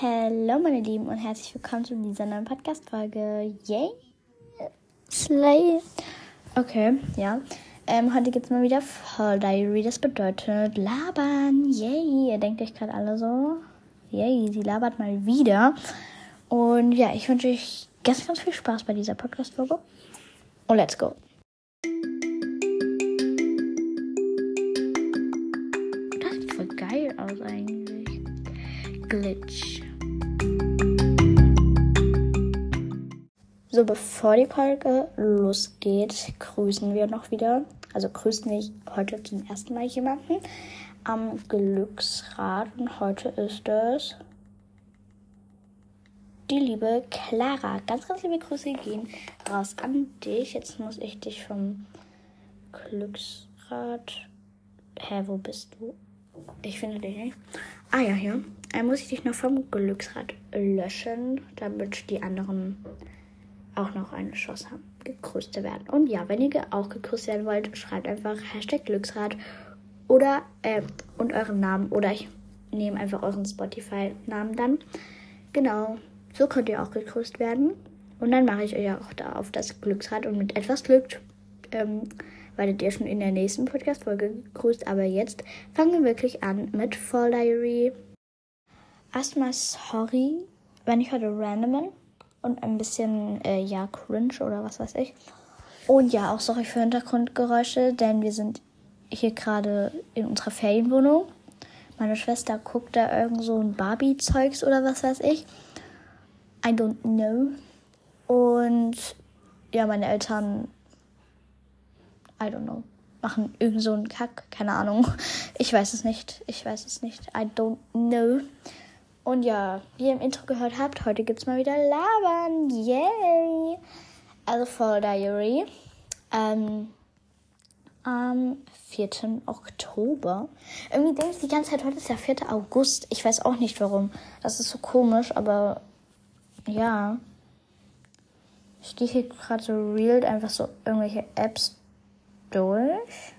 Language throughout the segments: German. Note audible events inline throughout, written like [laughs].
Hallo meine Lieben und herzlich willkommen zu dieser neuen Podcast-Folge. Yay! Slay! Okay, ja. Ähm, heute gibt es mal wieder Fall Diary. Das bedeutet labern. Yay! Ihr denkt euch gerade alle so. Yay, sie labert mal wieder. Und ja, ich wünsche euch ganz, ganz viel Spaß bei dieser Podcast-Folge. Und let's go! Das sieht voll geil aus eigentlich. Glitch. So, bevor die Folge losgeht, grüßen wir noch wieder. Also grüßen wir heute zum ersten Mal jemanden am Glücksrad. Und heute ist es die liebe Clara. Ganz, ganz liebe Grüße gehen raus an dich. Jetzt muss ich dich vom Glücksrad. Hä, wo bist du? Ich finde dich nicht. Ah ja, hier. Dann muss ich dich noch vom Glücksrad löschen, damit die anderen auch noch eine Chance haben, gegrüßt zu werden. Und ja, wenn ihr auch gegrüßt werden wollt, schreibt einfach Hashtag Glücksrad oder äh, und euren Namen oder ich nehme einfach euren Spotify-Namen dann. Genau, so könnt ihr auch gegrüßt werden. Und dann mache ich euch auch da auf das Glücksrad und mit etwas Glück ähm, werdet ihr schon in der nächsten Podcast-Folge gegrüßt. Aber jetzt fangen wir wirklich an mit Fall Diary. Erstmal sorry, wenn ich heute random bin und ein bisschen, äh, ja, cringe oder was weiß ich. Und ja, auch sorry für Hintergrundgeräusche, denn wir sind hier gerade in unserer Ferienwohnung. Meine Schwester guckt da irgend so ein Barbie-Zeugs oder was weiß ich. I don't know. Und ja, meine Eltern, I don't know, machen irgend so einen Kack, keine Ahnung. Ich weiß es nicht, ich weiß es nicht. I don't know. Und ja, wie ihr im Intro gehört habt, heute gibt es mal wieder Labern. Yay! Also Fall Diary. Ähm, am 4. Oktober. Irgendwie denke ich die ganze Zeit, heute ist ja 4. August. Ich weiß auch nicht warum. Das ist so komisch, aber ja. Ich gehe hier gerade so real einfach so irgendwelche Apps durch.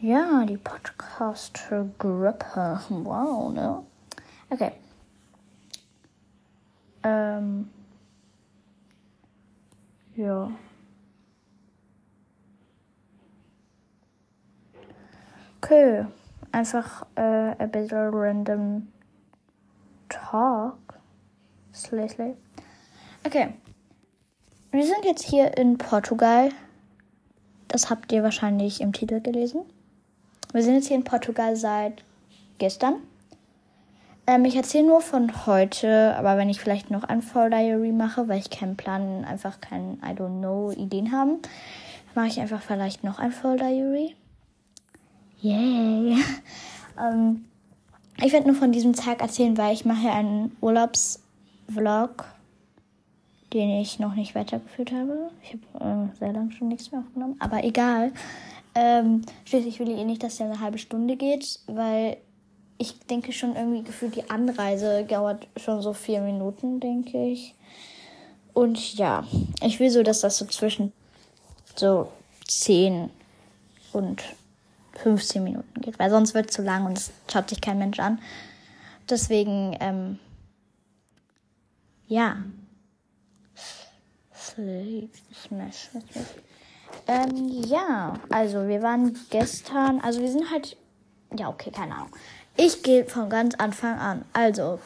Ja, die Podcaster-Gruppe. Wow, ne? Okay. Ähm. Ja. Okay. Einfach äh, ein bisschen random Talk. Slay. Okay. Wir sind jetzt hier in Portugal. Das habt ihr wahrscheinlich im Titel gelesen. Wir sind jetzt hier in Portugal seit gestern. Ähm, ich erzähle nur von heute, aber wenn ich vielleicht noch ein Fall Diary mache, weil ich keinen Plan, einfach keinen, I don't know, Ideen haben, mache ich einfach vielleicht noch ein Fall Diary. Yay! [laughs] ähm, ich werde nur von diesem Tag erzählen, weil ich mache einen Urlaubsvlog, den ich noch nicht weitergeführt habe. Ich habe äh, sehr lange schon nichts mehr aufgenommen, aber egal. Ähm, schließlich will ich eh nicht, dass der eine halbe Stunde geht, weil ich denke schon irgendwie gefühlt, die Anreise dauert schon so vier Minuten, denke ich. Und ja, ich will so, dass das so zwischen so 10 und 15 Minuten geht, weil sonst wird es zu lang und es schaut sich kein Mensch an. Deswegen, ähm, ja. Smash. Ähm, ja, also wir waren gestern, also wir sind halt, ja, okay, keine Ahnung. Ich gehe von ganz Anfang an. Also,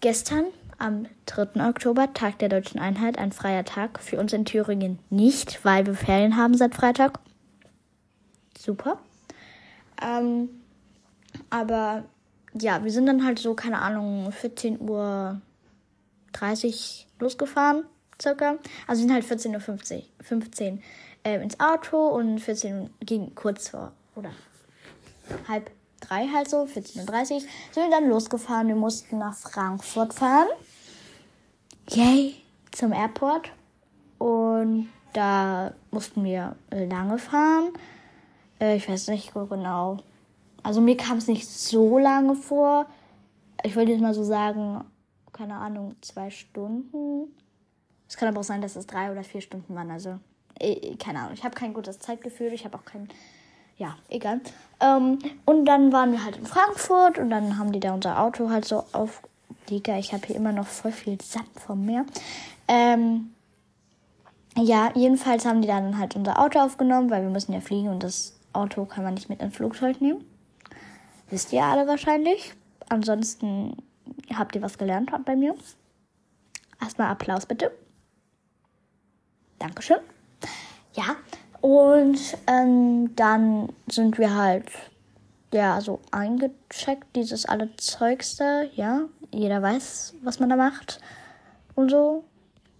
gestern am 3. Oktober, Tag der Deutschen Einheit, ein freier Tag. Für uns in Thüringen nicht, weil wir Ferien haben seit Freitag. Super. Ähm, aber ja, wir sind dann halt so, keine Ahnung, 14 Uhr 30 losgefahren, circa. Also sind halt 14.50 Uhr 15, äh, ins Auto und 14 Uhr ging kurz vor, oder halb drei halt so, 14.30 Uhr, sind wir dann losgefahren. Wir mussten nach Frankfurt fahren. Yay, zum Airport. Und da mussten wir lange fahren. Äh, ich weiß nicht genau. Also mir kam es nicht so lange vor. Ich würde jetzt mal so sagen, keine Ahnung, zwei Stunden. Es kann aber auch sein, dass es drei oder vier Stunden waren. Also, äh, keine Ahnung. Ich habe kein gutes Zeitgefühl. Ich habe auch kein ja, egal. Ähm, und dann waren wir halt in Frankfurt und dann haben die da unser Auto halt so Digga, ich habe hier immer noch voll viel Sand vom Meer. Ähm, ja, jedenfalls haben die dann halt unser Auto aufgenommen, weil wir müssen ja fliegen und das Auto kann man nicht mit ins Flugzeug nehmen. Wisst ihr alle wahrscheinlich. Ansonsten habt ihr was gelernt bei mir. Erstmal Applaus bitte. Dankeschön. Ja, und ähm, dann sind wir halt ja so eingecheckt, dieses alle Zeugs da, ja. Jeder weiß, was man da macht und so.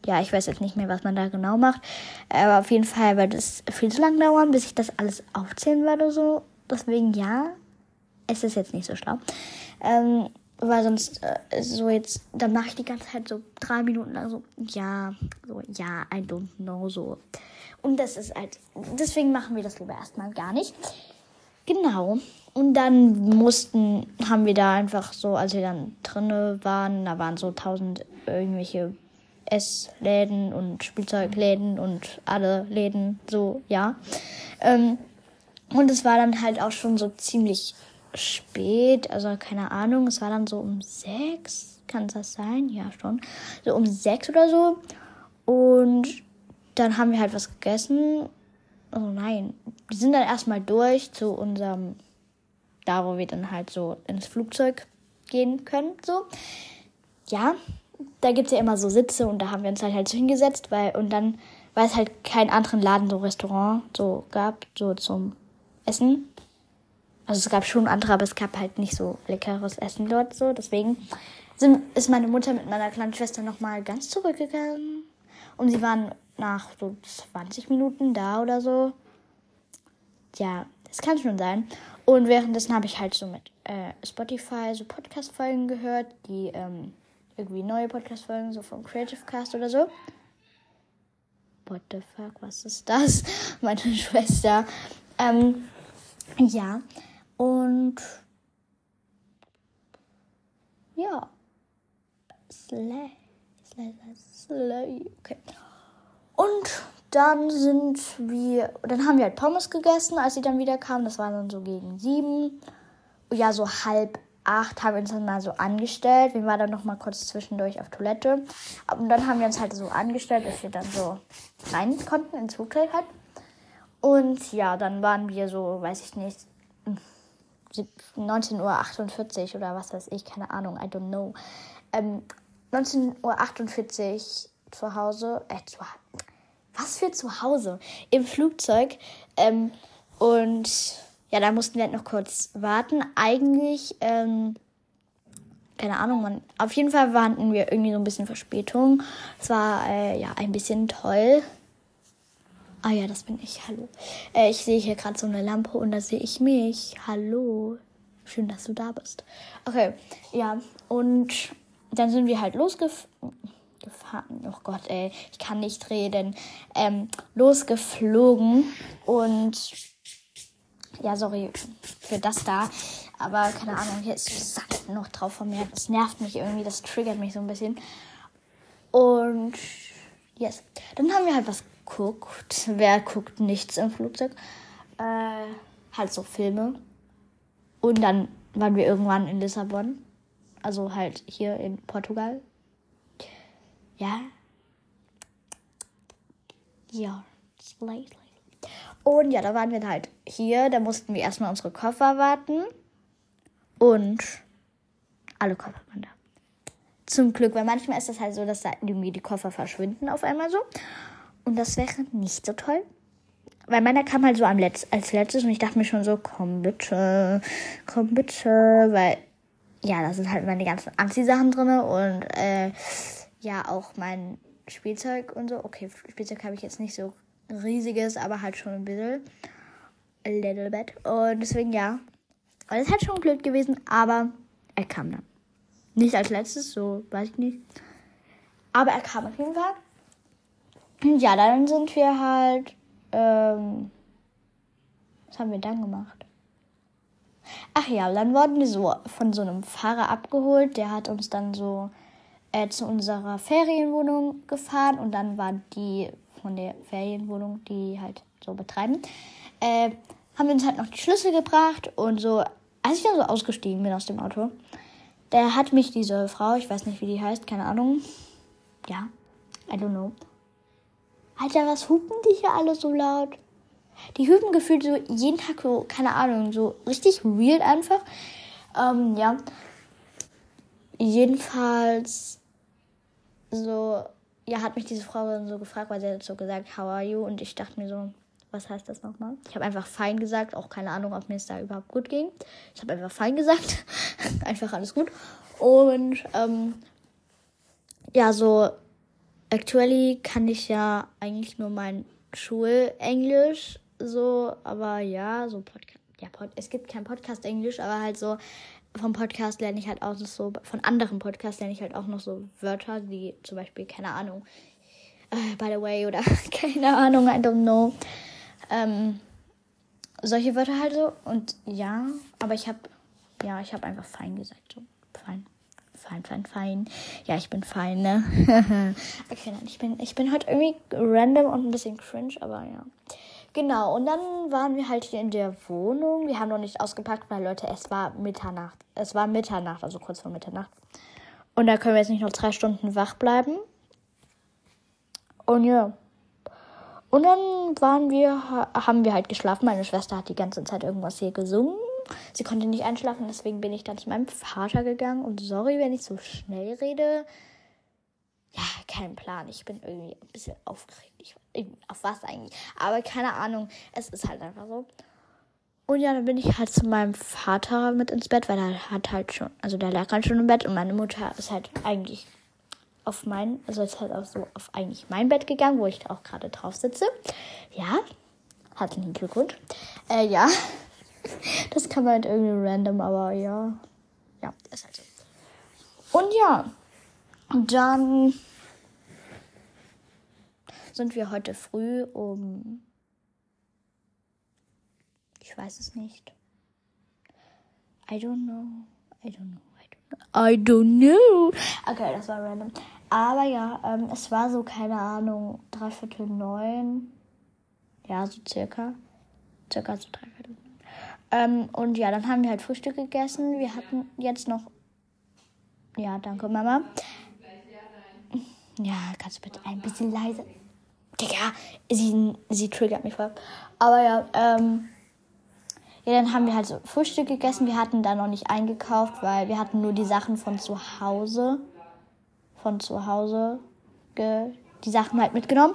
Ja, ich weiß jetzt nicht mehr, was man da genau macht. Aber auf jeden Fall wird es viel zu lang dauern, bis ich das alles aufzählen werde, so. Deswegen ja, es ist jetzt nicht so schlau. Ähm, weil sonst äh, so jetzt, dann mache ich die ganze Zeit so drei Minuten lang so, ja, so, ja, I don't know, so. Und das ist halt, deswegen machen wir das lieber erstmal gar nicht. Genau. Und dann mussten, haben wir da einfach so, als wir dann drinne waren, da waren so tausend irgendwelche Essläden und Spielzeugläden und alle Läden, so, ja. Ähm, und es war dann halt auch schon so ziemlich spät, also keine Ahnung, es war dann so um sechs, kann das sein? Ja, schon. So um sechs oder so. Und dann haben wir halt was gegessen. Oh nein, wir sind dann erstmal durch zu unserem, da wo wir dann halt so ins Flugzeug gehen können, so. Ja, da gibt es ja immer so Sitze und da haben wir uns halt halt so hingesetzt, weil, und dann, weil es halt keinen anderen Laden, so Restaurant, so gab, so zum Essen. Also es gab schon andere, aber es gab halt nicht so leckeres Essen dort so. Deswegen sind, ist meine Mutter mit meiner kleinen Schwester nochmal ganz zurückgegangen. Und sie waren nach so 20 Minuten da oder so. Ja, das kann schon sein. Und währenddessen habe ich halt so mit äh, Spotify so Podcast-Folgen gehört, die ähm, irgendwie neue Podcast-Folgen, so vom Creative Cast oder so. What the fuck, was ist das? [laughs] Meine Schwester. Ähm, ja. Und ja. Slay. Okay. Und dann sind wir, dann haben wir halt Pommes gegessen, als sie dann wieder kamen. Das war dann so gegen sieben. Ja, so halb acht haben wir uns dann mal so angestellt. Wir waren dann noch mal kurz zwischendurch auf Toilette. Und dann haben wir uns halt so angestellt, dass wir dann so rein konnten ins Flugzeug halt. Und ja, dann waren wir so, weiß ich nicht, 19.48 Uhr oder was weiß ich, keine Ahnung, I don't know. Ähm, 19.48 Uhr zu Hause, äh, zu, was für zu Hause? Im Flugzeug. Ähm, und ja, da mussten wir halt noch kurz warten. Eigentlich, ähm, keine Ahnung, man, auf jeden Fall warten wir irgendwie so ein bisschen Verspätung. Es war äh, ja ein bisschen toll. Ah ja, das bin ich. Hallo. Äh, ich sehe hier gerade so eine Lampe und da sehe ich mich. Hallo. Schön, dass du da bist. Okay, ja. Und dann sind wir halt losgefahren. Oh Gott, ey, ich kann nicht reden. Ähm, losgeflogen und ja, sorry für das da. Aber keine Ahnung, hier ist Sand noch drauf von mir. Das nervt mich irgendwie, das triggert mich so ein bisschen. Und yes. Dann haben wir halt was guckt. Wer guckt nichts im Flugzeug? Äh, halt so Filme. Und dann waren wir irgendwann in Lissabon. Also halt hier in Portugal. Ja. Ja. Und ja, da waren wir halt hier. Da mussten wir erstmal unsere Koffer warten. Und alle Koffer waren da. Zum Glück, weil manchmal ist das halt so, dass da irgendwie die Koffer verschwinden auf einmal so. Und das wäre nicht so toll. Weil meiner kam halt so am Letz als letztes und ich dachte mir schon so, komm bitte, komm bitte, weil ja, da sind halt meine ganzen Anziehsachen drin und äh, ja, auch mein Spielzeug und so. Okay, Spielzeug habe ich jetzt nicht so riesiges, aber halt schon ein bisschen. A little bit. Und deswegen ja. Und es hat schon blöd gewesen, aber er kam dann. Nicht als letztes, so weiß ich nicht. Aber er kam auf jeden Fall. Ja, dann sind wir halt. Ähm, was haben wir dann gemacht? Ach ja, dann wurden wir so von so einem Fahrer abgeholt. Der hat uns dann so äh, zu unserer Ferienwohnung gefahren und dann war die von der Ferienwohnung, die halt so betreiben, äh, haben wir uns halt noch die Schlüssel gebracht und so. Als ich dann so ausgestiegen bin aus dem Auto, der hat mich, diese Frau, ich weiß nicht, wie die heißt, keine Ahnung. Ja, I don't know. Alter, was hupen die hier alle so laut? Die hüpen gefühlt so jeden Tag so, keine Ahnung, so richtig weird einfach. Ähm, ja. Jedenfalls so, ja, hat mich diese Frau dann so gefragt, weil sie hat so gesagt, how are you? Und ich dachte mir so, was heißt das nochmal? Ich habe einfach fein gesagt, auch keine Ahnung, ob mir es da überhaupt gut ging. Ich habe einfach fein gesagt. [laughs] einfach alles gut. Und ähm, ja, so actually kann ich ja eigentlich nur mein Schulenglisch so, aber ja, so Podcast. Ja, Pod, es gibt kein Podcast Englisch, aber halt so vom Podcast lerne ich halt auch noch so, von anderen Podcasts lerne ich halt auch noch so Wörter, wie zum Beispiel, keine Ahnung, uh, by the way oder [laughs] keine Ahnung, I don't know. Ähm, solche Wörter halt so. Und ja, aber ich habe, ja, ich habe einfach fein gesagt. So, fein. Fein, fein, fein. Ja, ich bin fein, ne? [laughs] okay, nein, ich bin, ich bin heute irgendwie random und ein bisschen cringe, aber ja. Genau, und dann waren wir halt hier in der Wohnung. Wir haben noch nicht ausgepackt, weil Leute, es war Mitternacht. Es war Mitternacht, also kurz vor Mitternacht. Und da können wir jetzt nicht noch drei Stunden wach bleiben. Und ja. Und dann waren wir, haben wir halt geschlafen. Meine Schwester hat die ganze Zeit irgendwas hier gesungen. Sie konnte nicht einschlafen, deswegen bin ich dann zu meinem Vater gegangen. Und sorry, wenn ich so schnell rede. Ja, kein Plan. Ich bin irgendwie ein bisschen aufgeregt. Ich, auf was eigentlich? Aber keine Ahnung. Es ist halt einfach so. Und ja, dann bin ich halt zu meinem Vater mit ins Bett, weil er hat halt schon, also der lag halt schon im Bett und meine Mutter ist halt eigentlich auf mein, also ist halt auch so auf eigentlich mein Bett gegangen, wo ich auch gerade drauf sitze. Ja, herzlichen Glückwunsch. Äh, ja, [laughs] das kann man halt irgendwie random, aber ja, ja, ist halt so. Und ja, dann sind wir heute früh um, ich weiß es nicht. I don't know. I don't know. I don't know. Okay, das war random. Aber ja, ähm, es war so, keine Ahnung, dreiviertel neun. Ja, so circa. Circa so dreiviertel. Ähm, und ja, dann haben wir halt Frühstück gegessen. Wir hatten jetzt noch. Ja, danke, Mama. Ja, kannst du bitte ein bisschen leise. Digga, sie, sie triggert mich voll. Aber ja, ähm. Ja, dann haben wir halt so Frühstück gegessen. Wir hatten da noch nicht eingekauft, weil wir hatten nur die Sachen von zu Hause. Von zu Hause. die Sachen halt mitgenommen.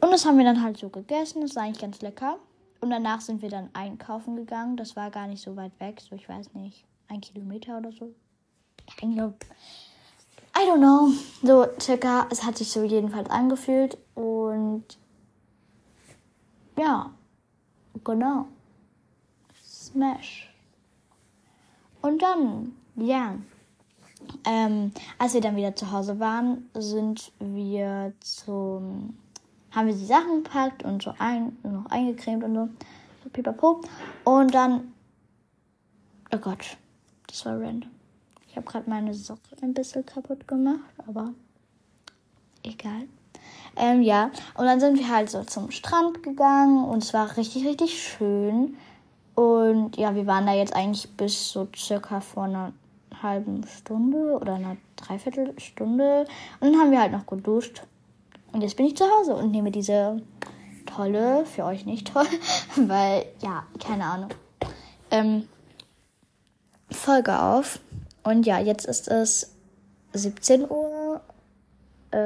Und das haben wir dann halt so gegessen. Das war eigentlich ganz lecker. Und danach sind wir dann einkaufen gegangen. Das war gar nicht so weit weg. So, ich weiß nicht, ein Kilometer oder so. I don't know. So circa, es hat sich so jedenfalls angefühlt. Und ja, genau. Smash. Und dann, ja, ähm, als wir dann wieder zu Hause waren, sind wir zum, haben wir die Sachen gepackt und so ein, noch eingecremt und so, so pipapo. Und dann, oh Gott, das war random. Ich habe gerade meine Socke ein bisschen kaputt gemacht, aber egal. Ähm, ja, und dann sind wir halt so zum Strand gegangen und es war richtig, richtig schön. Und ja, wir waren da jetzt eigentlich bis so circa vor einer halben Stunde oder einer Dreiviertelstunde. Und dann haben wir halt noch geduscht. Und jetzt bin ich zu Hause und nehme diese tolle, für euch nicht toll, [laughs] weil, ja, keine Ahnung, ähm, Folge auf. Und ja, jetzt ist es 17 Uhr. Äh,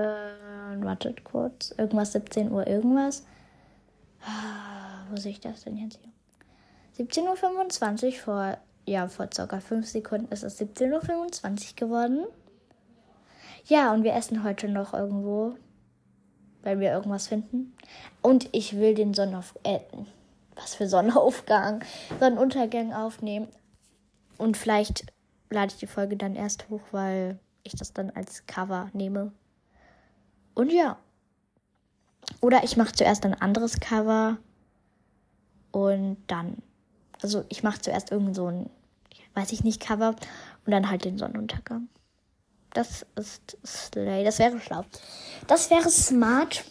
wartet kurz. Irgendwas 17 Uhr, irgendwas. Ah, wo sehe ich das denn jetzt hier? 17.25 Uhr vor, ja, vor circa 5 Sekunden ist es 17.25 Uhr geworden. Ja, und wir essen heute noch irgendwo, weil wir irgendwas finden. Und ich will den Sonnenauf... Äh, was für Sonnenaufgang, Sonnenuntergang aufnehmen. Und vielleicht lade ich die Folge dann erst hoch, weil ich das dann als Cover nehme. Und ja. Oder ich mache zuerst ein anderes Cover und dann also ich mache zuerst irgend so ein, weiß ich nicht, Cover und dann halt den Sonnenuntergang. Das ist Slay. Das wäre schlau. Das wäre smart.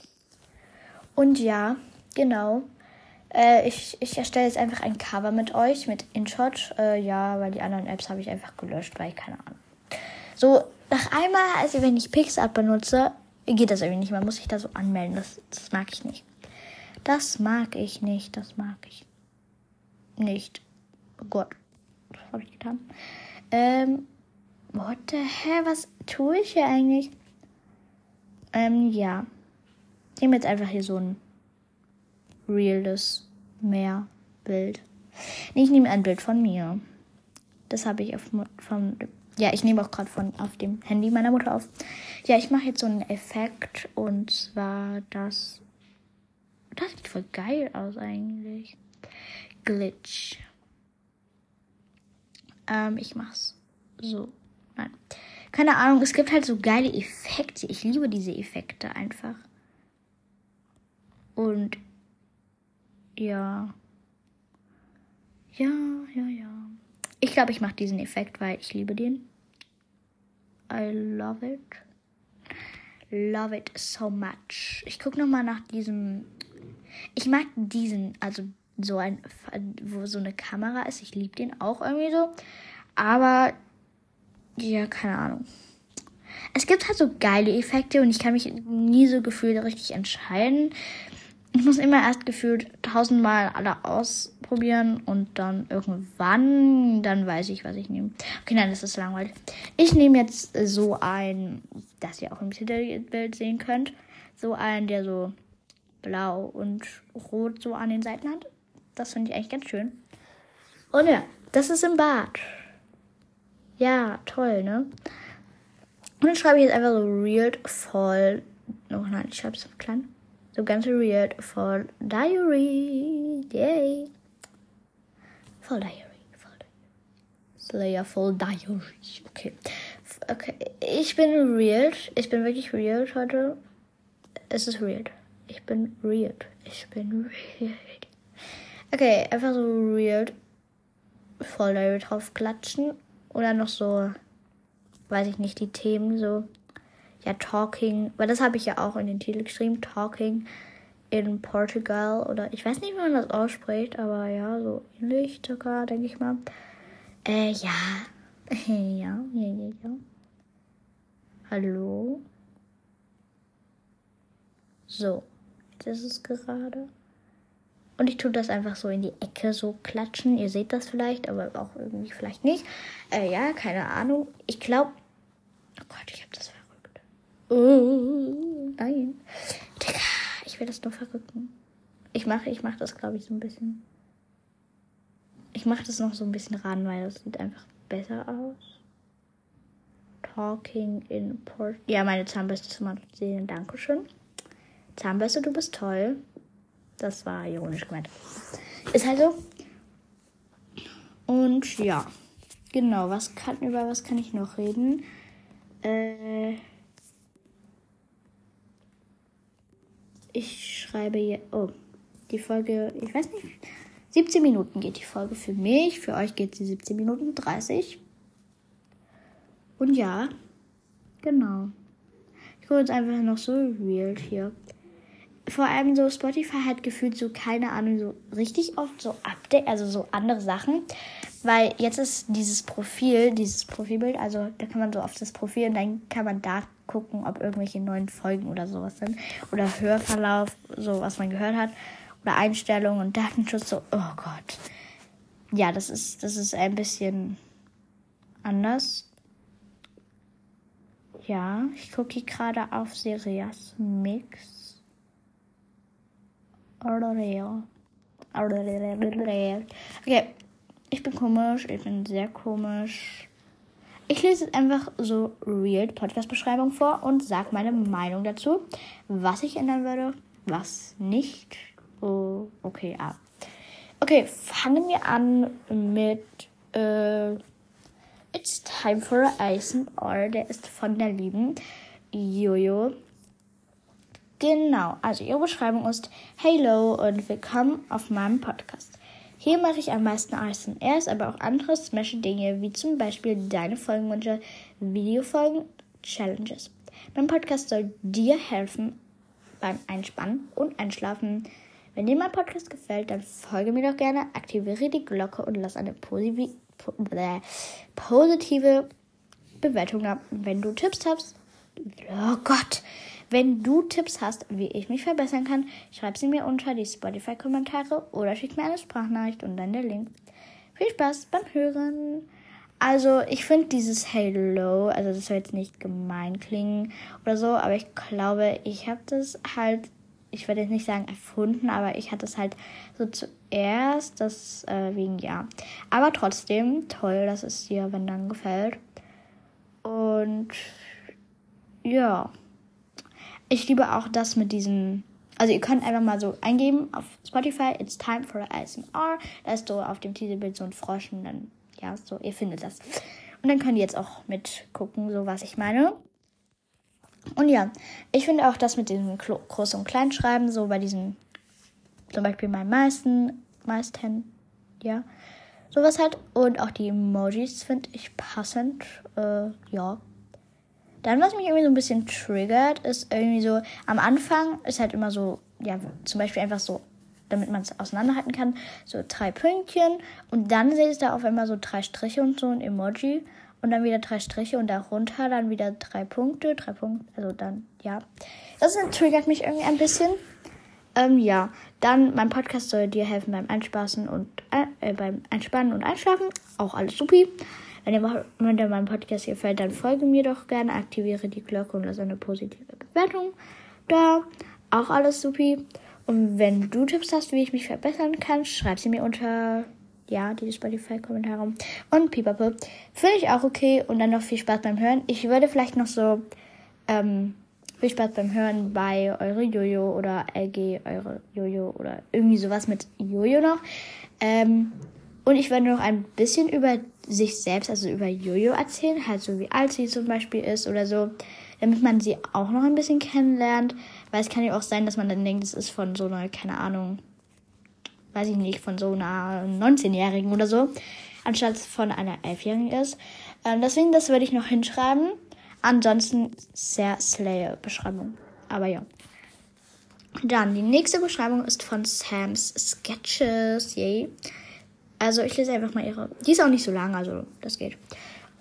Und ja, genau. Äh, ich, ich erstelle jetzt einfach ein Cover mit euch, mit InShot. Äh, ja, weil die anderen Apps habe ich einfach gelöscht, weil ich keine Ahnung. So, nach einmal, also wenn ich PixArt benutze, geht das irgendwie nicht. Man muss sich da so anmelden. Das, das mag ich nicht. Das mag ich nicht. Das mag ich nicht. Oh Gott. Was habe ich getan? Ähm, what the hell? Was tue ich hier eigentlich? Ähm, ja. Ich nehme jetzt einfach hier so ein reales Meerbild. Nee, ich nehme ein Bild von mir. Das habe ich auf, von, ja, ich nehme auch gerade von auf dem Handy meiner Mutter auf. Ja, ich mache jetzt so einen Effekt und zwar das. Das sieht voll geil aus eigentlich. Glitch. Ähm, ich mach's so. Nein. Keine Ahnung, es gibt halt so geile Effekte. Ich liebe diese Effekte einfach. Und ja. Ja, ja, ja. Ich glaube, ich mache diesen Effekt, weil ich liebe den. I love it. Love it so much. Ich gucke nochmal nach diesem. Ich mag diesen, also so ein, wo so eine Kamera ist. Ich liebe den auch irgendwie so. Aber, ja, keine Ahnung. Es gibt halt so geile Effekte und ich kann mich nie so gefühlt richtig entscheiden. Ich muss immer erst gefühlt tausendmal alle ausprobieren und dann irgendwann, dann weiß ich, was ich nehme. Okay, nein, das ist langweilig. Ich nehme jetzt so ein, das ihr auch im Titelbild sehen könnt, so einen, der so blau und rot so an den Seiten hat. Das finde ich eigentlich ganz schön. Und ja, das ist im Bad. Ja, toll, ne? Und dann schreibe ich jetzt einfach so real voll. Oh nein, ich schreibe es klein. So ganz weird for Diary. Yay. Voll Diary. Voll Diary. Slayer Full Diary. Okay. Okay. Ich bin real. Ich bin wirklich real heute. Es ist real. Ich bin real. Ich bin real. Okay, einfach so real. Voll Diary drauf klatschen. Oder noch so, weiß ich nicht, die Themen so ja, Talking, weil das habe ich ja auch in den Titel geschrieben, Talking in Portugal oder ich weiß nicht, wie man das ausspricht, aber ja, so ähnlich sogar, denke ich mal. Äh, ja. [laughs] ja, ja, ja, ja. Hallo? So, jetzt ist es gerade. Und ich tue das einfach so in die Ecke so klatschen. Ihr seht das vielleicht, aber auch irgendwie vielleicht nicht. Äh, ja, keine Ahnung. Ich glaube. Oh Gott, ich habe das Oh, nein. Digga, ich will das nur verrücken. Ich mache ich mach das, glaube ich, so ein bisschen. Ich mache das noch so ein bisschen ran, weil das sieht einfach besser aus. Talking in Port. Ja, meine Zahnbürste zum Sehen. Dankeschön. Zahnbürste, du bist toll. Das war ironisch gemeint. Ist halt so. Und ja. Genau, was kann, über was kann ich noch reden? Äh. Ich schreibe hier. Oh, die Folge, ich weiß nicht. 17 Minuten geht die Folge für mich. Für euch geht sie 17 Minuten 30. Und ja, genau. Ich gucke jetzt einfach noch so real hier. Vor allem so Spotify hat gefühlt so, keine Ahnung, so richtig oft so Update, also so andere Sachen. Weil jetzt ist dieses Profil, dieses Profilbild, also da kann man so auf das Profil und dann kann man da gucken, ob irgendwelche neuen Folgen oder sowas sind. Oder Hörverlauf, so was man gehört hat. Oder Einstellungen und Datenschutz, so, oh Gott. Ja, das ist, das ist ein bisschen anders. Ja, ich gucke hier gerade auf Serias Mix. Okay, ich bin komisch, ich bin sehr komisch. Ich lese jetzt einfach so real Podcast-Beschreibung vor und sage meine Meinung dazu, was ich ändern würde, was nicht. Oh, okay, ah. Okay, fangen wir an mit äh, It's Time for a ASMR. Der ist von der lieben Jojo. Genau, also ihre Beschreibung ist Hello und willkommen auf meinem Podcast. Hier mache ich am meisten ASMRs, aber auch andere smashy Dinge, wie zum Beispiel deine Folgenwünsche, Videofolgen, Challenges. Mein Podcast soll dir helfen beim Einspannen und Einschlafen. Wenn dir mein Podcast gefällt, dann folge mir doch gerne, aktiviere die Glocke und lass eine positive, positive Bewertung da. Wenn du Tipps hast, oh Gott, wenn du Tipps hast, wie ich mich verbessern kann, schreib sie mir unter die Spotify-Kommentare oder schick mir eine Sprachnachricht und dann der Link. Viel Spaß beim Hören. Also, ich finde dieses Hello, also das soll jetzt nicht gemein klingen oder so, aber ich glaube, ich habe das halt, ich werde jetzt nicht sagen erfunden, aber ich hatte es halt so zuerst, das äh, wegen ja. Aber trotzdem toll, dass es dir, wenn dann gefällt. Und ja, ich liebe auch das mit diesen. Also ihr könnt einfach mal so eingeben auf Spotify, it's time for ASMR. Da ist so auf dem Titelbild so ein Frosch und dann, ja, so, ihr findet das. Und dann könnt ihr jetzt auch mitgucken, so was ich meine. Und ja, ich finde auch das mit diesem Groß- und Kleinschreiben, so bei diesen, zum Beispiel meinen meisten, meisten, ja, sowas halt. Und auch die Emojis finde ich passend, äh, ja. Dann, was mich irgendwie so ein bisschen triggert, ist irgendwie so, am Anfang ist halt immer so, ja, zum Beispiel einfach so, damit man es auseinanderhalten kann, so drei Pünktchen und dann sehe ich da auf einmal so drei Striche und so ein Emoji und dann wieder drei Striche und darunter dann wieder drei Punkte, drei Punkte, also dann, ja. Das triggert mich irgendwie ein bisschen. Ähm, ja, dann mein Podcast soll dir helfen beim Einspaßen und äh, beim Einspannen und Einschlafen. Auch alles supi. Wenn dir, mein Podcast gefällt, dann folge mir doch gerne, aktiviere die Glocke und lass eine positive Bewertung da. Auch alles supi. Und wenn du Tipps hast, wie ich mich verbessern kann, schreib sie mir unter ja, die Spotify-Kommentare. Und Pipapo. Finde ich auch okay. Und dann noch viel Spaß beim Hören. Ich würde vielleicht noch so ähm, viel Spaß beim Hören bei Eure Jojo oder LG Eure Jojo oder irgendwie sowas mit Jojo noch. Ähm, und ich werde noch ein bisschen über sich selbst, also über Jojo erzählen, halt so wie alt sie zum Beispiel ist oder so, damit man sie auch noch ein bisschen kennenlernt. Weil es kann ja auch sein, dass man dann denkt, es ist von so einer, keine Ahnung, weiß ich nicht, von so einer 19-Jährigen oder so, anstatt von einer 11-Jährigen ist. Ähm, deswegen, das würde ich noch hinschreiben. Ansonsten sehr Slayer-Beschreibung. Aber ja. Dann, die nächste Beschreibung ist von Sam's Sketches. Yay. Also ich lese einfach mal ihre. Die ist auch nicht so lang, also das geht.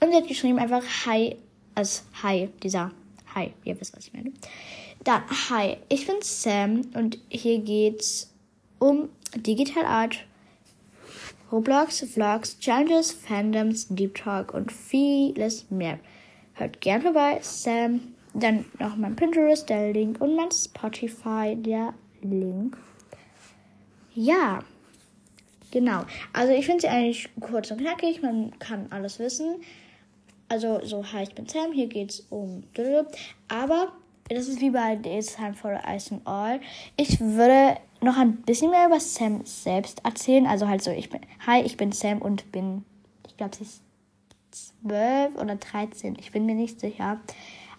Und sie hat geschrieben einfach Hi, als Hi, dieser Hi, ihr wisst, was ich meine. Dann, Hi, ich bin Sam und hier geht's um Digital Art, Roblox, Vlogs, Challenges, Fandoms, Deep Talk und vieles mehr. Hört gern vorbei, Sam. Dann noch mein Pinterest, der Link und mein Spotify, der Link. Ja. Genau. Also ich finde sie eigentlich kurz und knackig. Man kann alles wissen. Also so, hi, ich bin Sam. Hier geht es um. Aber das ist wie bei It's Time for Ice and All. Ich würde noch ein bisschen mehr über Sam selbst erzählen. Also halt so, ich bin, hi, ich bin Sam und bin, ich glaube, sie ist 12 oder 13. Ich bin mir nicht sicher.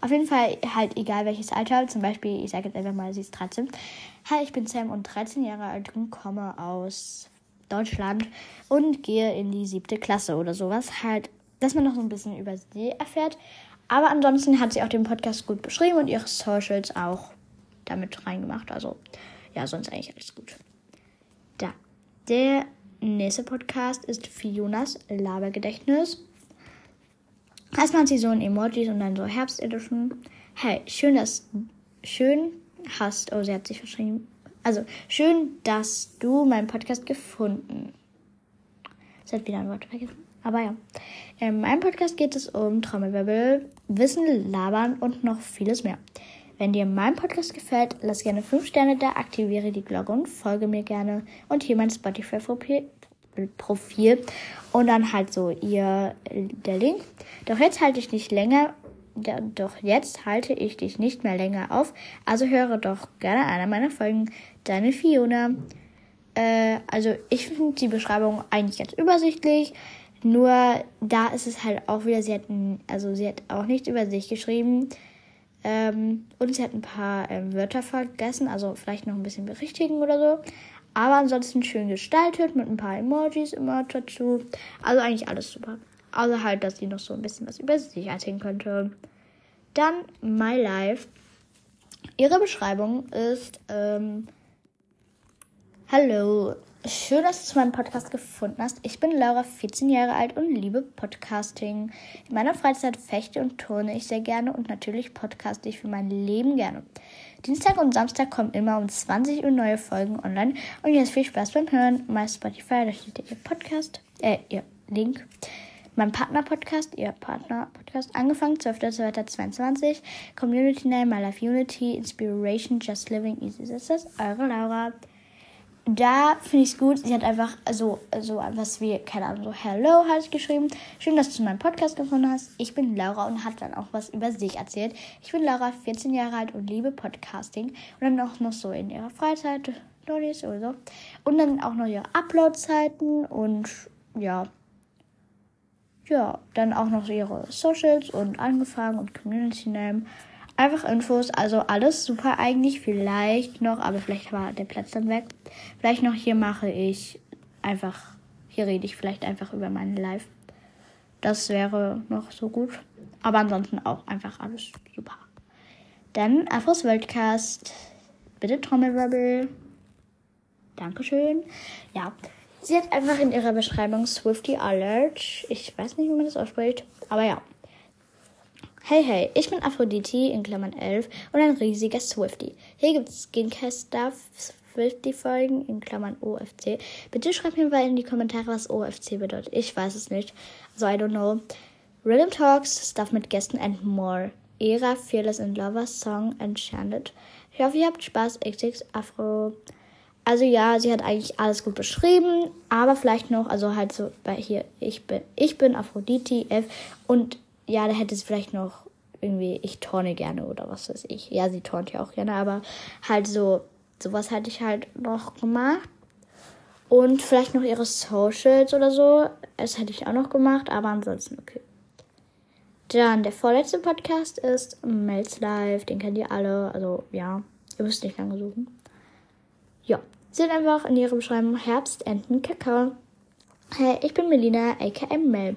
Auf jeden Fall halt egal welches Alter. Zum Beispiel, ich sage jetzt einfach mal, sie ist 13. Hi, ich bin Sam und 13 Jahre alt und komme aus Deutschland und gehe in die siebte Klasse oder sowas. Halt, dass man noch so ein bisschen über sie erfährt. Aber ansonsten hat sie auch den Podcast gut beschrieben und ihre Socials auch damit reingemacht. Also ja, sonst eigentlich alles gut. Da. Der nächste Podcast ist Fionas Labergedächtnis. Erstmal hat sie so ein Emojis und dann so Herbst-Edition. Hey, schön, dass. Schön hast. Oh, sie hat sich verschrieben. Also, schön, dass du meinen Podcast gefunden. Sie hat wieder ein Wort vergessen. Aber ja. In meinem Podcast geht es um Trommelwirbel, Wissen, Labern und noch vieles mehr. Wenn dir mein Podcast gefällt, lass gerne 5 Sterne da, aktiviere die Glocke und folge mir gerne. Und hier mein Spotify-Profil. Und dann halt so ihr der Link. Doch jetzt halte ich nicht länger ja, doch jetzt halte ich dich nicht mehr länger auf, also höre doch gerne eine meiner Folgen. Deine Fiona. Äh, also ich finde die Beschreibung eigentlich ganz übersichtlich. Nur da ist es halt auch wieder, sie hat, also sie hat auch nichts über sich geschrieben. Ähm, und sie hat ein paar ähm, Wörter vergessen, also vielleicht noch ein bisschen berichtigen oder so. Aber ansonsten schön gestaltet mit ein paar Emojis immer dazu. Also eigentlich alles super. Außer halt, dass sie noch so ein bisschen was über sich erzählen könnte. Dann My Life. Ihre Beschreibung ist, ähm, Hallo, schön, dass du zu meinem Podcast gefunden hast. Ich bin Laura, 14 Jahre alt und liebe Podcasting. In meiner Freizeit fechte und turne ich sehr gerne und natürlich podcaste ich für mein Leben gerne. Dienstag und Samstag kommen immer um 20 Uhr neue Folgen online und jetzt viel Spaß beim Hören. Mein Spotify, da steht ihr Podcast, äh, ihr Link. Mein Partner-Podcast, ihr Partner-Podcast, angefangen 12.02.22. Community Name, My Life Unity, Inspiration, Just Living Easy. Ist eure Laura da finde ich es gut. Sie hat einfach so, so was wie, keine Ahnung, so Hello hat geschrieben. Schön, dass du meinen Podcast gefunden hast. Ich bin Laura und hat dann auch was über sich erzählt. Ich bin Laura, 14 Jahre alt und liebe Podcasting. Und dann auch noch so in ihrer Freizeit, Stories oder so. Und dann auch noch ihre Upload-Zeiten und ja. Ja, dann auch noch ihre Socials und angefangen und Community Name. Einfach Infos, also alles super eigentlich. Vielleicht noch, aber vielleicht war der Platz dann weg. Vielleicht noch hier mache ich einfach, hier rede ich vielleicht einfach über meinen Live. Das wäre noch so gut. Aber ansonsten auch einfach alles super. Dann Afros Worldcast. Bitte Trommelwirbel. Dankeschön. Ja, sie hat einfach in ihrer Beschreibung Swifty Alert. Ich weiß nicht, wie man das ausspricht, aber ja. Hey, hey, ich bin Aphrodite in Klammern 11 und ein riesiger Swifty. Hier gibt es Skincare-Stuff, Swifty-Folgen in Klammern OFC. Bitte schreibt mir mal in die Kommentare, was OFC bedeutet. Ich weiß es nicht. So, I don't know. Rhythm Talks, Stuff mit Gästen and more. Era, Fearless and Lovers, Song, Enchanted. Ich hoffe, ihr habt Spaß. XX Afro. Also ja, sie hat eigentlich alles gut beschrieben, aber vielleicht noch, also halt so bei hier, ich bin, ich bin Aphrodite F und ja, da hätte sie vielleicht noch irgendwie, ich torne gerne oder was weiß ich. Ja, sie turnt ja auch gerne, aber halt so, sowas hätte ich halt noch gemacht. Und vielleicht noch ihre Socials oder so. Das hätte ich auch noch gemacht, aber ansonsten okay. Dann der vorletzte Podcast ist Mel's Live. Den kennt ihr alle. Also ja, ihr müsst nicht lange suchen. Ja, sind einfach in ihrer Beschreibung Herbst, Enten, Kakao. Hey, ich bin Melina, aka Mel.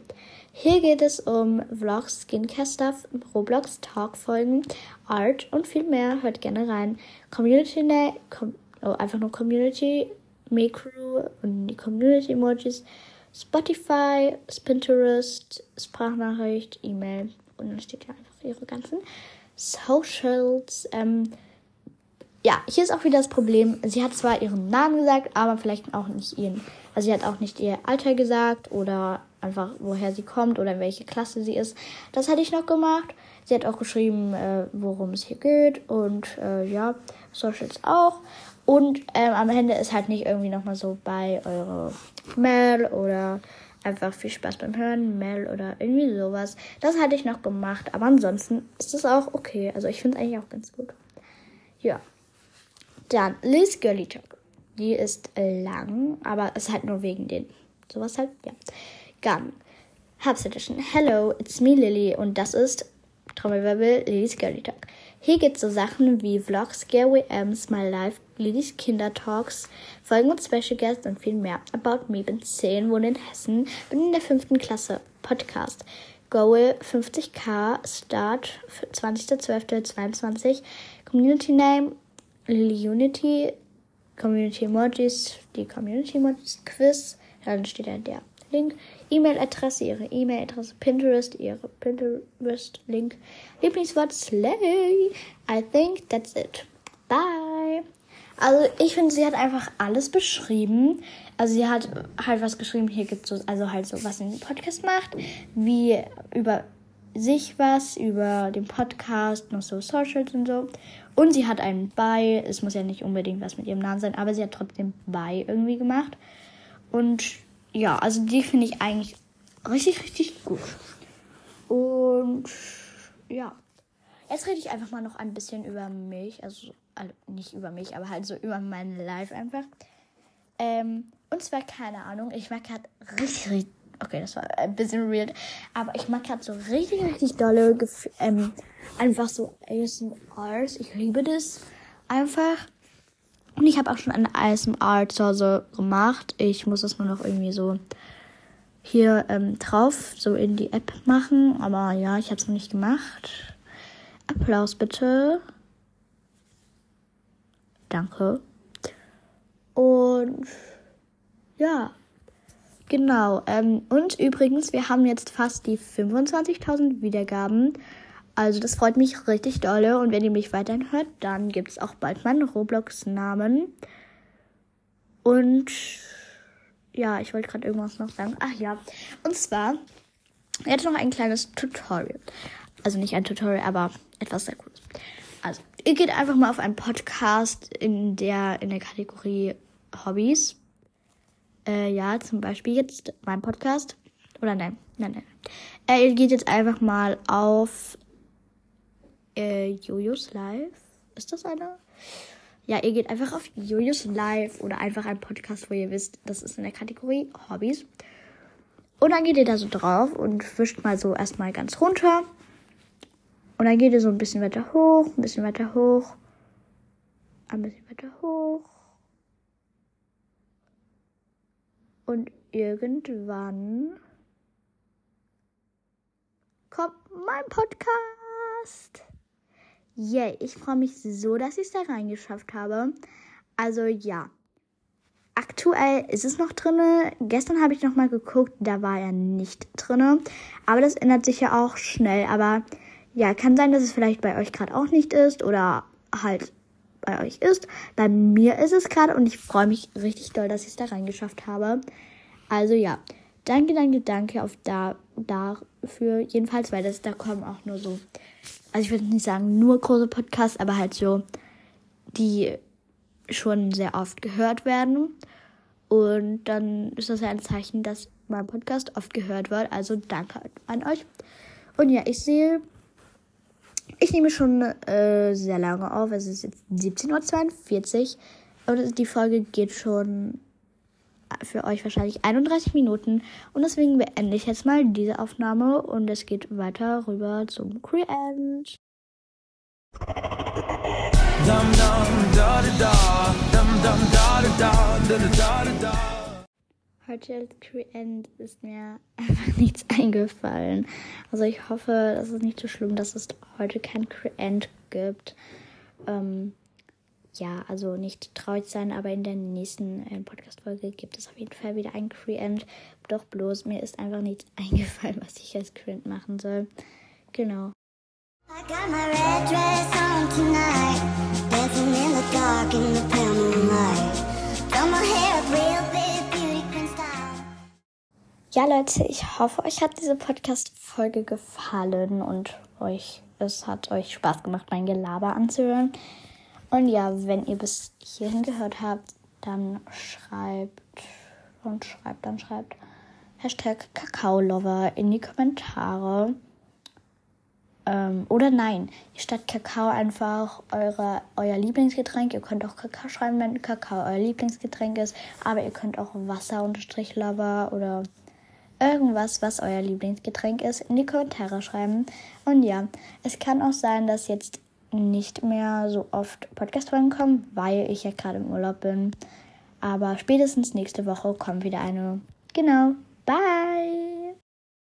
Hier geht es um Vlogs, Skincare-Stuff, Roblox, Talk-Folgen, Art und viel mehr. Hört gerne rein. Community, ne Com oh, einfach nur Community, Make-Crew und die Community-Emojis, Spotify, Pinterest, Sprachnachricht, E-Mail und dann steht hier einfach ihre ganzen Socials. Ähm, ja, hier ist auch wieder das Problem. Sie hat zwar ihren Namen gesagt, aber vielleicht auch nicht ihren. Also sie hat auch nicht ihr Alter gesagt oder einfach woher sie kommt oder in welche Klasse sie ist. Das hatte ich noch gemacht. Sie hat auch geschrieben, äh, worum es hier geht und äh, ja, Socials auch. Und ähm, am Ende ist halt nicht irgendwie nochmal so bei eure Mail oder einfach viel Spaß beim Hören, Mail oder irgendwie sowas. Das hatte ich noch gemacht, aber ansonsten ist es auch okay. Also ich finde es eigentlich auch ganz gut. Ja. Dann Liz Girly Talk. Die ist lang, aber ist halt nur wegen den sowas halt, ja. Gun. Herbst Edition. Hello, it's me Lily und das ist Trommelwirbel Lillys Girly Talk. Hier gibt es so Sachen wie Vlogs, GWMs, My Life, Lillys Kinder Talks, Folgen und Special Guests und viel mehr. About Me, bin 10, wohne in Hessen, bin in der 5. Klasse. Podcast. Goal 50k, Start 20.12.22, Community Name Lily Unity, Community Emojis, die Community Emojis Quiz, dann steht da der Link. E-Mail-Adresse, ihre E-Mail-Adresse, Pinterest, ihre Pinterest-Link. Lieblingswort Slay. I think that's it. Bye. Also ich finde, sie hat einfach alles beschrieben. Also sie hat halt was geschrieben, hier gibt es so, also halt so, was in den Podcast macht, wie über sich was, über den Podcast, noch so Socials und so. Und sie hat einen Bye, es muss ja nicht unbedingt was mit ihrem Namen sein, aber sie hat trotzdem Bye irgendwie gemacht. Und ja, also die finde ich eigentlich richtig, richtig gut. Und ja, jetzt rede ich einfach mal noch ein bisschen über mich. Also, also nicht über mich, aber halt so über mein Life einfach. Ähm, und zwar, keine Ahnung, ich mag gerade richtig, richtig, okay, das war ein bisschen weird, aber ich mag gerade so richtig, richtig dolle, ähm, einfach so ASMRs. Ich liebe das einfach. Und ich habe auch schon eine ASMR zu Hause gemacht. Ich muss das nur noch irgendwie so hier ähm, drauf, so in die App machen. Aber ja, ich habe es noch nicht gemacht. Applaus bitte. Danke. Und ja, genau. Ähm, und übrigens, wir haben jetzt fast die 25.000 Wiedergaben. Also das freut mich richtig dolle. Und wenn ihr mich weiterhin hört, dann gibt es auch bald meinen Roblox-Namen. Und ja, ich wollte gerade irgendwas noch sagen. Ach ja. Und zwar, jetzt noch ein kleines Tutorial. Also nicht ein Tutorial, aber etwas sehr cooles. Also, ihr geht einfach mal auf einen Podcast in der, in der Kategorie Hobbys. Äh, ja, zum Beispiel jetzt mein Podcast. Oder nein, nein, nein. Äh, ihr geht jetzt einfach mal auf äh, Jojos Live. Ist das einer? Ja, ihr geht einfach auf Jojos Live oder einfach ein Podcast, wo ihr wisst, das ist in der Kategorie Hobbys. Und dann geht ihr da so drauf und wischt mal so erstmal ganz runter. Und dann geht ihr so ein bisschen weiter hoch, ein bisschen weiter hoch, ein bisschen weiter hoch. Und irgendwann kommt mein Podcast. Yay, ich freue mich so, dass ich es da reingeschafft habe. Also ja, aktuell ist es noch drinne. Gestern habe ich noch mal geguckt, da war er nicht drinne. Aber das ändert sich ja auch schnell. Aber ja, kann sein, dass es vielleicht bei euch gerade auch nicht ist oder halt bei euch ist. Bei mir ist es gerade und ich freue mich richtig doll, dass ich es da reingeschafft habe. Also ja, danke, danke, danke auf da, dafür jedenfalls, weil das da kommen auch nur so, also ich würde nicht sagen nur große Podcasts, aber halt so, die schon sehr oft gehört werden. Und dann ist das ja ein Zeichen, dass mein Podcast oft gehört wird. Also danke an euch. Und ja, ich sehe ich nehme schon äh, sehr lange auf. Es ist jetzt 17.42 Uhr und die Folge geht schon für euch wahrscheinlich 31 Minuten. Und deswegen beende ich jetzt mal diese Aufnahme und es geht weiter rüber zum Creend. Dum, dum, da, da, da. Dum, dum, da, da, da, da, da, da, da. Heute als Creend ist mir [laughs] einfach nichts eingefallen. Also ich hoffe, das ist nicht so schlimm, dass es heute kein Creend gibt. Ähm, ja, also nicht traurig sein, aber in der nächsten äh, Podcast-Folge gibt es auf jeden Fall wieder ein Creend. Doch bloß, mir ist einfach nichts [laughs] eingefallen, was ich als Creend machen soll. Genau. I got my red dress on tonight, hair real. Ja, Leute, ich hoffe, euch hat diese Podcast-Folge gefallen und euch, es hat euch Spaß gemacht, mein Gelaber anzuhören. Und ja, wenn ihr bis hierhin gehört habt, dann schreibt und schreibt, dann schreibt Hashtag Kakaolover in die Kommentare. Ähm, oder nein, statt Kakao einfach eure, euer Lieblingsgetränk. Ihr könnt auch Kakao schreiben, wenn Kakao euer Lieblingsgetränk ist. Aber ihr könnt auch Wasser-Lover oder irgendwas, was euer Lieblingsgetränk ist, in die Kommentare schreiben. Und ja, es kann auch sein, dass jetzt nicht mehr so oft Podcast-Folgen kommen, weil ich ja gerade im Urlaub bin. Aber spätestens nächste Woche kommt wieder eine. Genau. Bye!